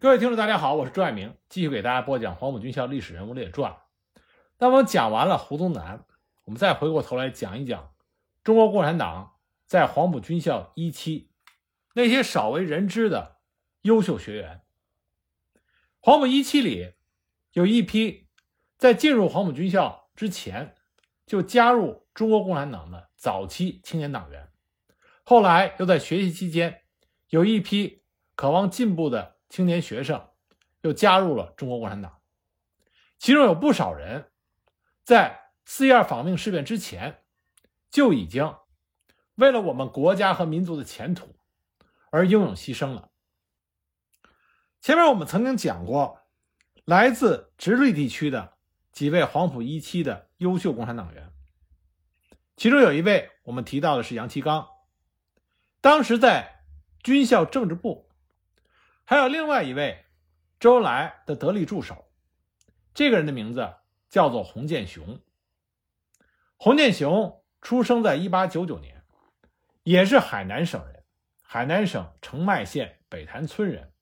各位听众，大家好，我是朱爱明，继续给大家播讲《黄埔军校历史人物列传》。那我们讲完了胡宗南，我们再回过头来讲一讲中国共产党在黄埔军校一期那些少为人知的优秀学员。黄埔一期里有一批在进入黄埔军校之前就加入中国共产党的早期青年党员，后来又在学习期间有一批渴望进步的。青年学生又加入了中国共产党，其中有不少人在四一二访命事变之前就已经为了我们国家和民族的前途而英勇牺牲了。前面我们曾经讲过，来自直隶地区的几位黄埔一期的优秀共产党员，其中有一位我们提到的是杨其刚，当时在军校政治部。还有另外一位周恩来的得力助手，这个人的名字叫做洪建雄。洪建雄出生在一八九九年，也是海南省人，海南省澄迈县北潭村人。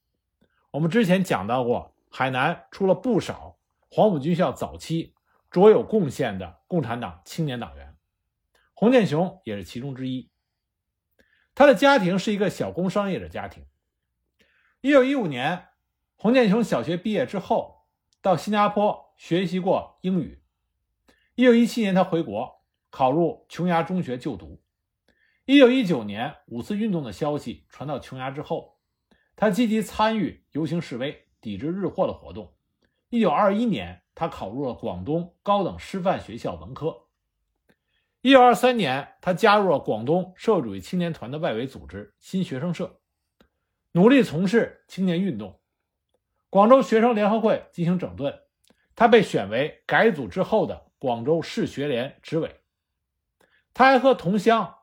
我们之前讲到过，海南出了不少黄埔军校早期卓有贡献的共产党青年党员，洪建雄也是其中之一。他的家庭是一个小工商业者家庭。一九一五年，洪建雄小学毕业之后，到新加坡学习过英语。一九一七年，他回国考入琼崖中学就读。一九一九年，五四运动的消息传到琼崖之后，他积极参与游行示威，抵制日货的活动。一九二一年，他考入了广东高等师范学校文科。一九二三年，他加入了广东社会主义青年团的外围组织新学生社。努力从事青年运动，广州学生联合会进行整顿，他被选为改组之后的广州市学联执委。他还和同乡，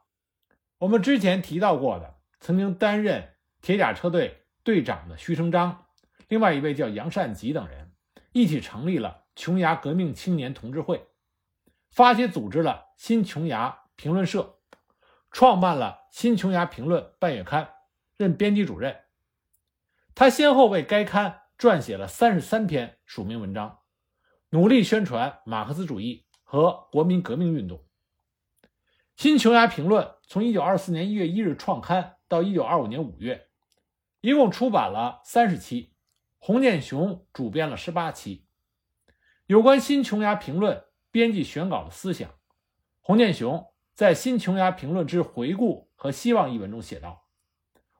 我们之前提到过的，曾经担任铁甲车队队长的徐成章，另外一位叫杨善吉等人，一起成立了琼崖革命青年同志会，发起组织了新琼崖评论社，创办了新琼崖评论半月刊，任编辑主任。他先后为该刊撰写了三十三篇署名文章，努力宣传马克思主义和国民革命运动。《新琼崖评论》从一九二四年一月一日创刊到一九二五年五月，一共出版了三十期，洪建雄主编了十八期。有关《新琼崖评论》编辑选稿的思想，洪建雄在《新琼崖评论之回顾和希望》一文中写道：“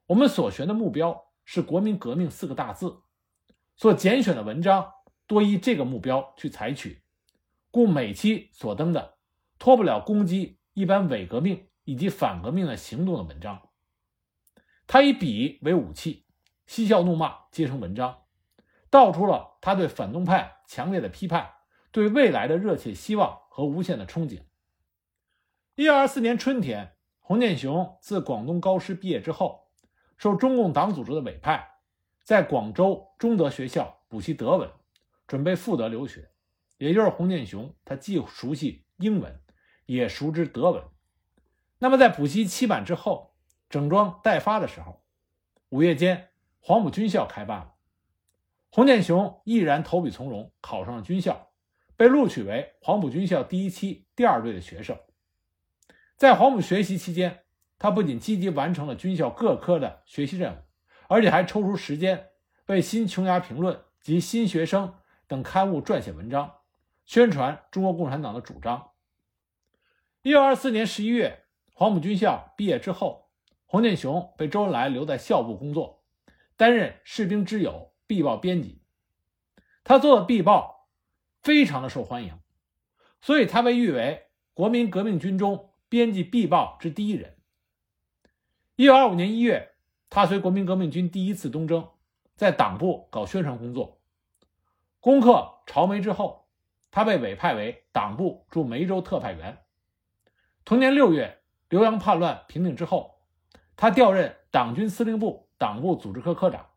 我们所学的目标。”是国民革命四个大字，所拣选的文章多依这个目标去采取，故每期所登的脱不了攻击一般伪革命以及反革命的行动的文章。他以笔为武器，嬉笑怒骂皆成文章，道出了他对反动派强烈的批判，对未来的热切希望和无限的憧憬。一九二四年春天，洪建雄自广东高师毕业之后。受中共党组织的委派，在广州中德学校补习德文，准备赴德留学。也就是洪建雄，他既熟悉英文，也熟知德文。那么在补习期满之后，整装待发的时候，五月间，黄埔军校开办了。洪建雄毅然投笔从戎，考上了军校，被录取为黄埔军校第一期第二队的学生。在黄埔学习期间。他不仅积极完成了军校各科的学习任务，而且还抽出时间为《新琼崖评论》及《新学生》等刊物撰写文章，宣传中国共产党的主张。一九二四年十一月，黄埔军校毕业之后，洪建雄被周恩来留在校部工作，担任《士兵之友》必报编辑。他做的必报非常的受欢迎，所以他被誉为国民革命军中编辑必报之第一人。一九二五年一月，他随国民革命军第一次东征，在党部搞宣传工作。攻克潮梅之后，他被委派为党部驻梅州特派员。同年六月，浏阳叛乱平定之后，他调任党军司令部党部组织科科长，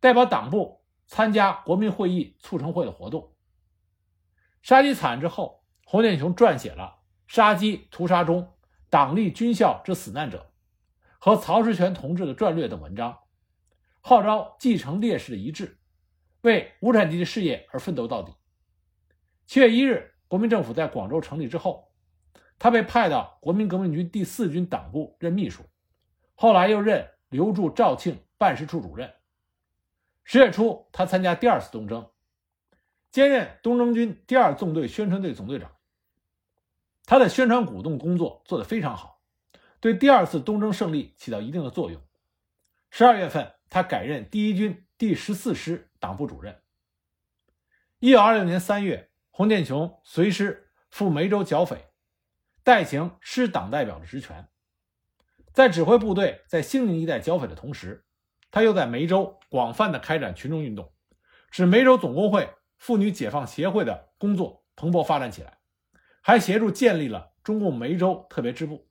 代表党部参加国民会议促成会的活动。杀鸡惨案之后，洪建雄撰写了《杀鸡屠杀中党立军校之死难者》。和曹石泉同志的传略等文章，号召继承烈士的遗志，为无产阶级事业而奋斗到底。七月一日，国民政府在广州成立之后，他被派到国民革命军第四军党部任秘书，后来又任留驻肇庆办事处主任。十月初，他参加第二次东征，兼任东征军第二纵队宣传队总队长。他的宣传鼓动工作做得非常好，对第二次东征胜利起到一定的作用。十二月份，他改任第一军第十四师党部主任。一九二六年三月，洪建雄随师赴梅州剿匪，代行师党代表的职权。在指挥部队在兴宁一带剿匪的同时，他又在梅州广泛的开展群众运动，使梅州总工会、妇女解放协会的工作蓬勃发展起来。还协助建立了中共梅州特别支部。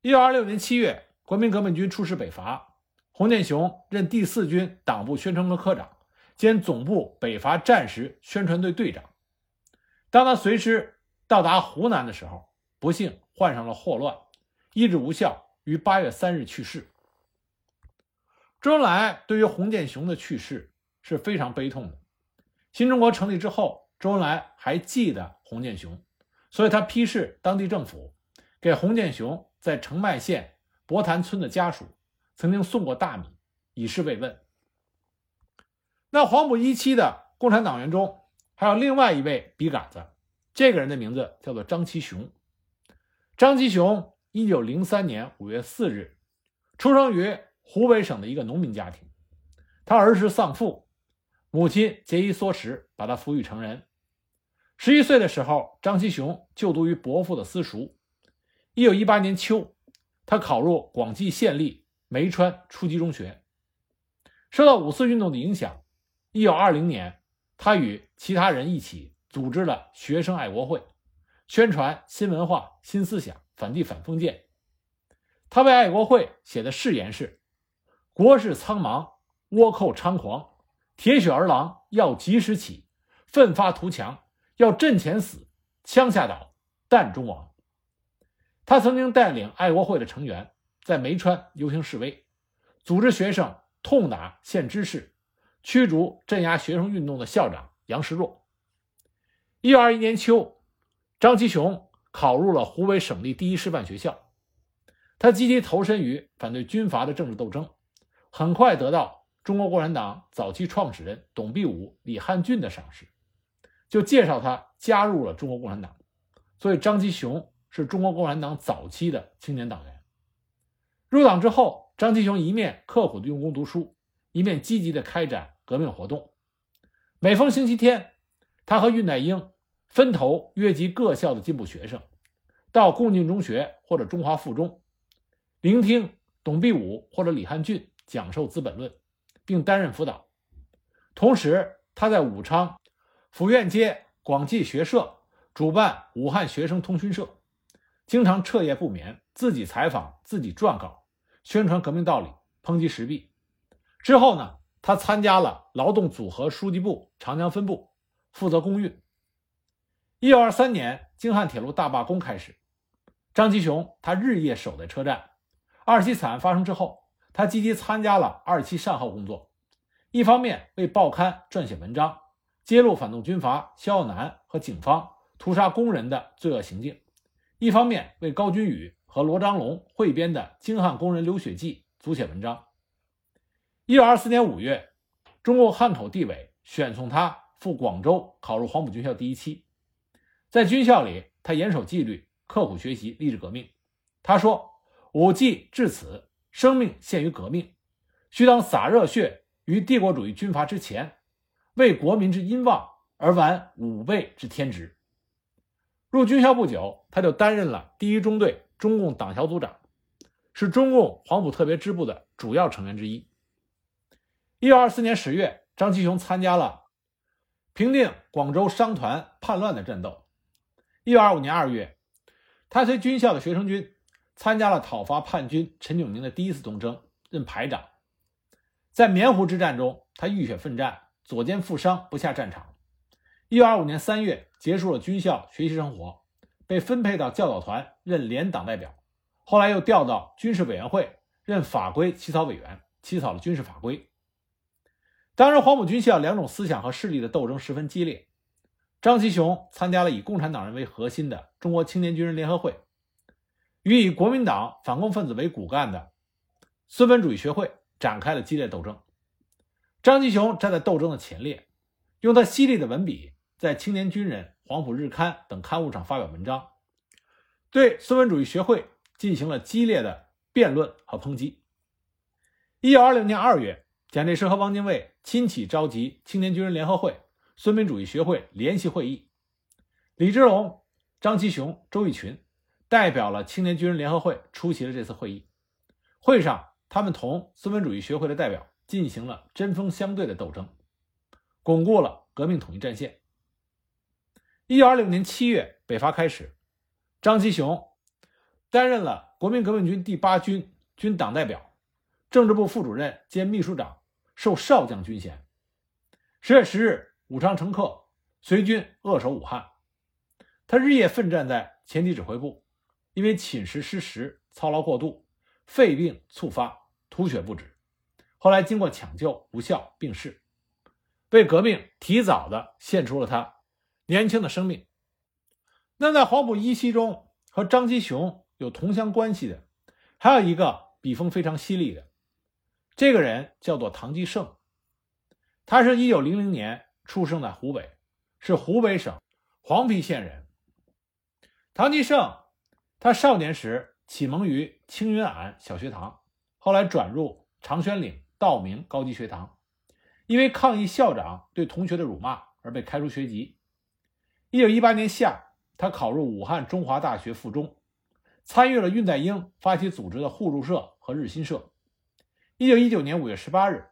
一九二六年七月，国民革命军出师北伐，洪建雄任第四军党部宣传科科长兼总部北伐战时宣传队队长。当他随师到达湖南的时候，不幸患上了霍乱，医治无效，于八月三日去世。周恩来对于洪建雄的去世是非常悲痛的。新中国成立之后。周恩来还记得洪建雄，所以他批示当地政府，给洪建雄在澄迈县博潭村的家属曾经送过大米，以示慰问。那黄埔一期的共产党员中，还有另外一位笔杆子，这个人的名字叫做张其雄。张其雄一九零三年五月四日出生于湖北省的一个农民家庭，他儿时丧父，母亲节衣缩食，把他抚育成人。十一岁的时候，张其雄就读于伯父的私塾。一九一八年秋，他考入广济县立梅川初级中学。受到五四运动的影响，一九二零年，他与其他人一起组织了学生爱国会，宣传新文化、新思想，反帝反封建。他为爱国会写的誓言是：“国事苍茫，倭寇猖狂，铁血儿郎要及时起，奋发图强。”要阵前死，枪下倒，弹中亡。他曾经带领爱国会的成员在梅川游行示威，组织学生痛打县知事，驱逐镇压学生运动的校长杨时若。一九二一年秋，张其雄考入了湖北省立第一师范学校，他积极投身于反对军阀的政治斗争，很快得到中国共产党早期创始人董必武、李汉俊的赏识。就介绍他加入了中国共产党，所以张其雄是中国共产党早期的青年党员。入党之后，张其雄一面刻苦的用功读书，一面积极的开展革命活动。每逢星期天，他和恽代英分头约集各校的进步学生，到共进中学或者中华附中，聆听董必武或者李汉俊讲授《资本论》，并担任辅导。同时，他在武昌。府院街广济学社主办武汉学生通讯社，经常彻夜不眠，自己采访，自己撰稿，宣传革命道理，抨击时弊。之后呢，他参加了劳动组合书记部长江分部，负责公运。一九二三年，京汉铁路大罢工开始，张其雄他日夜守在车站。二七惨案发生之后，他积极参加了二七善后工作，一方面为报刊撰写文章。揭露反动军阀萧耀南和警方屠杀工人的罪恶行径，一方面为高君宇和罗章龙汇编的《京汉工人流血记》组写文章。一九二四年五月，中共汉口地委选送他赴广州考入黄埔军校第一期。在军校里，他严守纪律，刻苦学习，励志革命。他说：“武技至此，生命献于革命，须当洒热血于帝国主义军阀之前。”为国民之殷望而完五倍之天职。入军校不久，他就担任了第一中队中共党小组长，是中共黄埔特别支部的主要成员之一。一九二四年十月，张其雄参加了平定广州商团叛乱的战斗。一九二五年二月，他随军校的学生军参加了讨伐叛军陈炯明的第一次东征，任排长。在棉湖之战中，他浴血奋战。左肩负伤不下战场。一九二五年三月结束了军校学习生活，被分配到教导团任连党代表，后来又调到军事委员会任法规起草委员，起草了军事法规。当时黄埔军校两种思想和势力的斗争十分激烈。张其雄参加了以共产党人为核心的中国青年军人联合会，与以国民党反共分子为骨干的孙文主义学会展开了激烈斗争。张其雄站在斗争的前列，用他犀利的文笔在《青年军人》《黄埔日刊》等刊物上发表文章，对孙文主义学会进行了激烈的辩论和抨击。一九二零年二月，蒋介石和汪精卫亲启召集青年军人联合会。孙文主义学会联席会议，李之龙、张其雄、周逸群代表了青年军人联合会出席了这次会议。会上，他们同孙文主义学会的代表进行了针锋相对的斗争，巩固了革命统一战线。一九二六年七月，北伐开始，张其雄担任了国民革命军第八军军党代表、政治部副主任兼秘书长，授少将军衔。十月十日。武昌乘客随军扼守武汉，他日夜奋战在前敌指挥部，因为寝食失时、操劳过度，肺病猝发，吐血不止。后来经过抢救无效病逝，为革命提早的献出了他年轻的生命。那在黄埔一期中和张基雄有同乡关系的，还有一个笔锋非常犀利的，这个人叫做唐继圣，他是一九零零年。出生在湖北，是湖北省黄陂县人。唐继圣，他少年时启蒙于青云庵小学堂，后来转入长轩岭道明高级学堂，因为抗议校长对同学的辱骂而被开除学籍。一九一八年夏，他考入武汉中华大学附中，参与了恽代英发起组织的互助社和日新社。一九一九年五月十八日，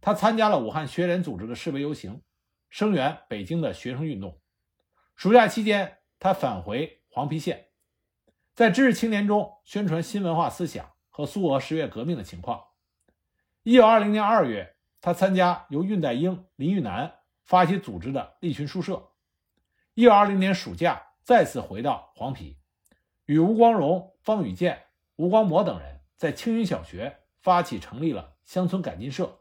他参加了武汉学联组织的示威游行。声援北京的学生运动。暑假期间，他返回黄陂县，在知识青年中宣传新文化思想和苏俄十月革命的情况。一九二零年二月，他参加由恽代英、林育南发起组织的立群书社。一九二零年暑假，再次回到黄陂，与吴光荣、方宇建、吴光模等人在青云小学发起成立了乡村改进社，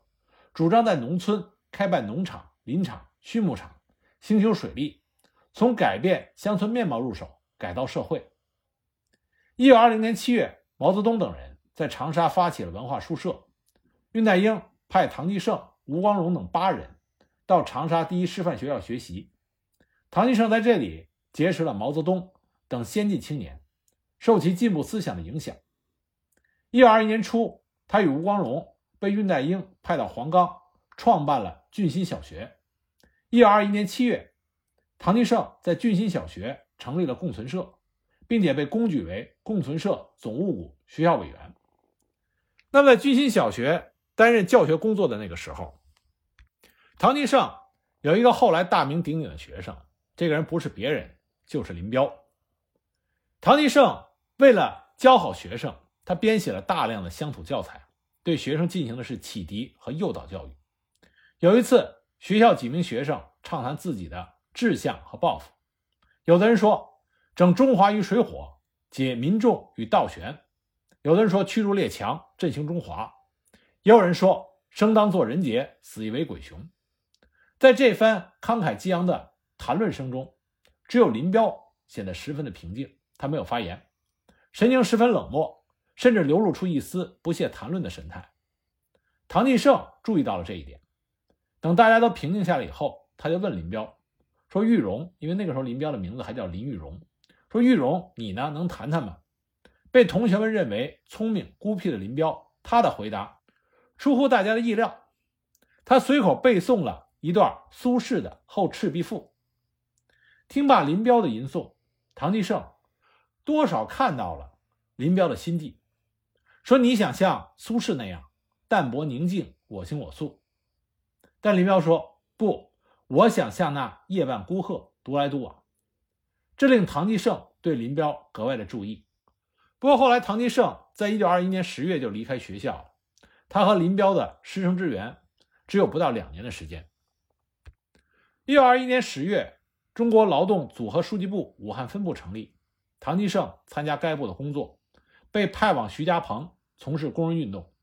主张在农村开办农场、林场。畜牧场、兴修水利，从改变乡村面貌入手，改造社会。一九二零年七月，毛泽东等人在长沙发起了文化书社，恽代英派唐继胜、吴光荣等八人到长沙第一师范学校学习。唐继圣在这里结识了毛泽东等先进青年，受其进步思想的影响。一九二一年初，他与吴光荣被恽代英派到黄冈，创办了俊新小学。一九二一年七月，唐继圣在俊新小学成立了共存社，并且被公举为共存社总务股学校委员。那么，在俊新小学担任教学工作的那个时候，唐继圣有一个后来大名鼎鼎的学生，这个人不是别人，就是林彪。唐继圣为了教好学生，他编写了大量的乡土教材，对学生进行的是启迪和诱导教育。有一次。学校几名学生畅谈自己的志向和抱负，有的人说整中华于水火，解民众于倒悬；有的人说驱逐列强，振兴中华；也有人说生当作人杰，死亦为鬼雄。在这番慷慨激昂的谈论声中，只有林彪显得十分的平静，他没有发言，神情十分冷漠，甚至流露出一丝不屑谈论的神态。唐继胜注意到了这一点。等大家都平静下来以后，他就问林彪说：“玉荣，因为那个时候林彪的名字还叫林玉荣，说玉荣，你呢能谈谈吗？”被同学们认为聪明孤僻的林彪，他的回答出乎大家的意料，他随口背诵了一段苏轼的《后赤壁赋》。听罢林彪的吟诵，唐继圣多少看到了林彪的心计，说：“你想像苏轼那样淡泊宁静，我行我素。”但林彪说：“不，我想像那夜半孤鹤，独来独往。”这令唐继圣对林彪格外的注意。不过后来，唐继圣在一九二一年十月就离开学校了。他和林彪的师生之缘只有不到两年的时间。一九二一年十月，中国劳动组合书记部武汉分部成立，唐继胜参加该部的工作，被派往徐家棚从事工人运动，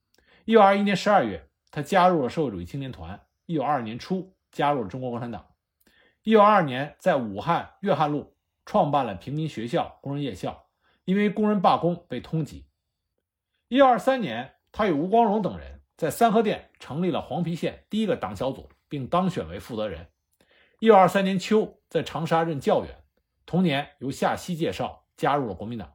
一九二一年十二月，他加入了社会主义青年团。一九二二年初，加入了中国共产党。一九二二年，在武汉粤汉路创办了平民学校、工人夜校，因为工人罢工被通缉。一九二三年，他与吴光荣等人在三河店成立了黄陂县第一个党小组，并当选为负责人。一九二三年秋，在长沙任教员，同年由夏曦介绍加入了国民党。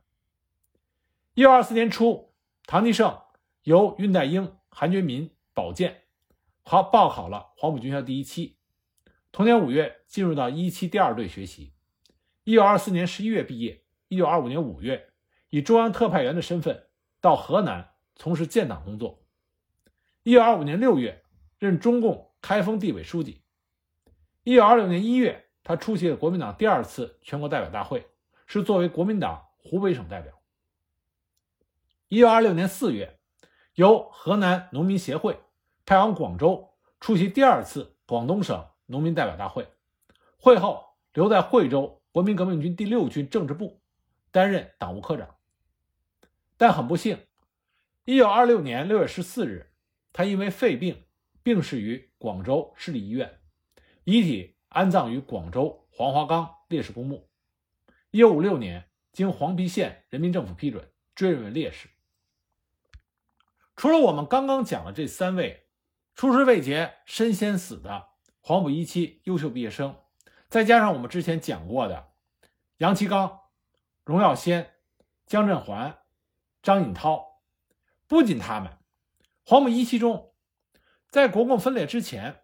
一九二四年初，唐继胜由恽代英、韩觉民保荐，好报考了黄埔军校第一期。同年五月，进入到一期第二队学习。一九二四年十一月毕业。一九二五年五月，以中央特派员的身份到河南从事建党工作。一九二五年六月，任中共开封地委书记。一九二六年一月，他出席了国民党第二次全国代表大会，是作为国民党湖北省代表。一九二六年四月，由河南农民协会派往广州出席第二次广东省。农民代表大会会后，留在惠州国民革命军第六军政治部担任党务科长。但很不幸，一九二六年六月十四日，他因为肺病病逝于广州市立医院，遗体安葬于广州黄花岗烈士公墓。一九五六年，经黄陂县人民政府批准，追认为烈士。除了我们刚刚讲的这三位出师未捷身先死的。黄埔一期优秀毕业生，再加上我们之前讲过的杨其刚、荣耀先、姜振环、张颖涛，不仅他们，黄埔一期中，在国共分裂之前，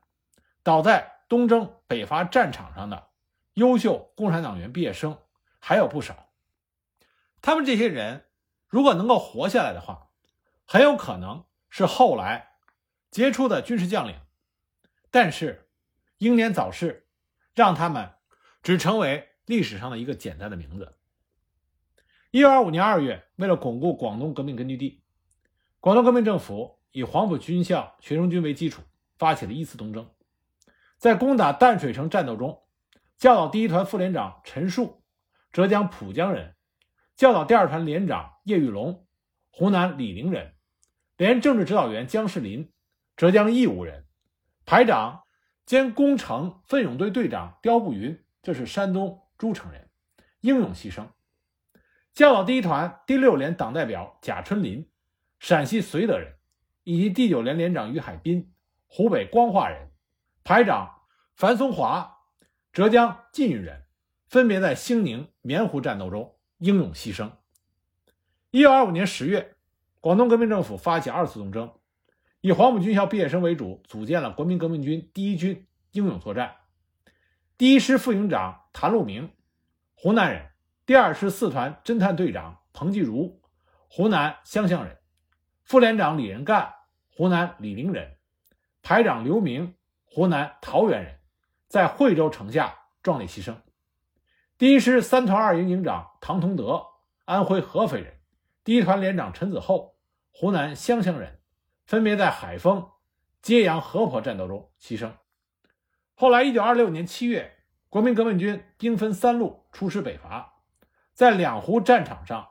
倒在东征北伐战场上的优秀共产党员毕业生还有不少。他们这些人如果能够活下来的话，很有可能是后来杰出的军事将领，但是。英年早逝，让他们只成为历史上的一个简单的名字。一九二五年二月，为了巩固广东革命根据地，广东革命政府以黄埔军校学生军为基础，发起了一次东征。在攻打淡水城战斗中，教导第一团副连长陈树，浙江浦江人；教导第二团连长叶玉龙，湖南醴陵人；连政治指导员姜世林，浙江义乌人；排长。兼工程奋勇队队长刁步云，这是山东诸城人，英勇牺牲。教导第一团第六连党代表贾春林，陕西绥德人，以及第九连连长于海滨，湖北光化人，排长樊松华，浙江晋云人，分别在兴宁、棉湖战斗中英勇牺牲。一九二五年十月，广东革命政府发起二次东征。以黄埔军校毕业生为主，组建了国民革命军第一军，英勇作战。第一师副营长谭路明，湖南人；第二师四团侦探队长彭继如，湖南湘乡人；副连长李仁干，湖南醴陵人；排长刘明，湖南桃源人，在惠州城下壮烈牺牲。第一师三团二营营长唐同德，安徽合肥人；第一团连长陈子厚，湖南湘乡人。分别在海丰、揭阳、河婆战斗中牺牲。后来，一九二六年七月，国民革命军兵分三路出师北伐。在两湖战场上，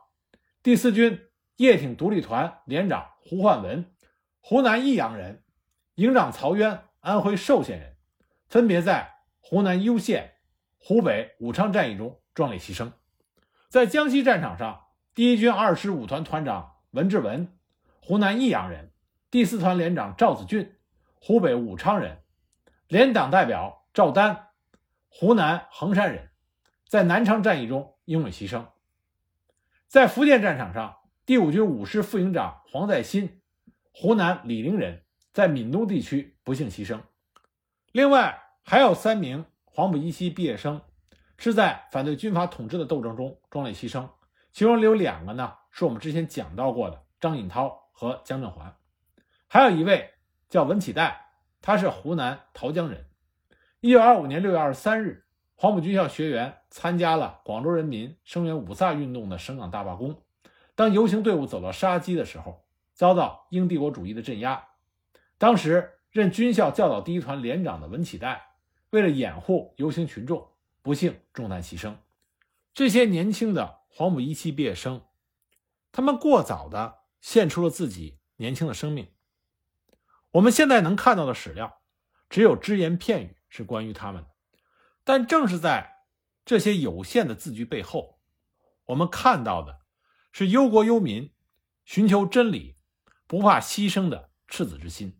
第四军叶挺独立团连长胡焕文，湖南益阳人；营长曹渊，安徽寿县人，分别在湖南攸县、湖北武昌战役中壮烈牺牲。在江西战场上，第一军二师五团团长文志文，湖南益阳人。第四团连长赵子俊，湖北武昌人；连党代表赵丹，湖南衡山人，在南昌战役中英勇牺牲。在福建战场上，第五军五师副营长黄在新，湖南醴陵人，在闽东地区不幸牺牲。另外还有三名黄埔一期毕业生，是在反对军阀统治的斗争中壮烈牺牲，其中有两个呢，是我们之前讲到过的张颖涛和江振环。还有一位叫文启岱，他是湖南桃江人。一九二五年六月二十三日，黄埔军校学员参加了广州人民声援五卅运动的省港大罢工。当游行队伍走到沙基的时候，遭到英帝国主义的镇压。当时任军校教导第一团连长的文启岱，为了掩护游行群众，不幸中弹牺牲。这些年轻的黄埔一期毕业生，他们过早的献出了自己年轻的生命。我们现在能看到的史料，只有只言片语是关于他们的。但正是在这些有限的字句背后，我们看到的是忧国忧民、寻求真理、不怕牺牲的赤子之心。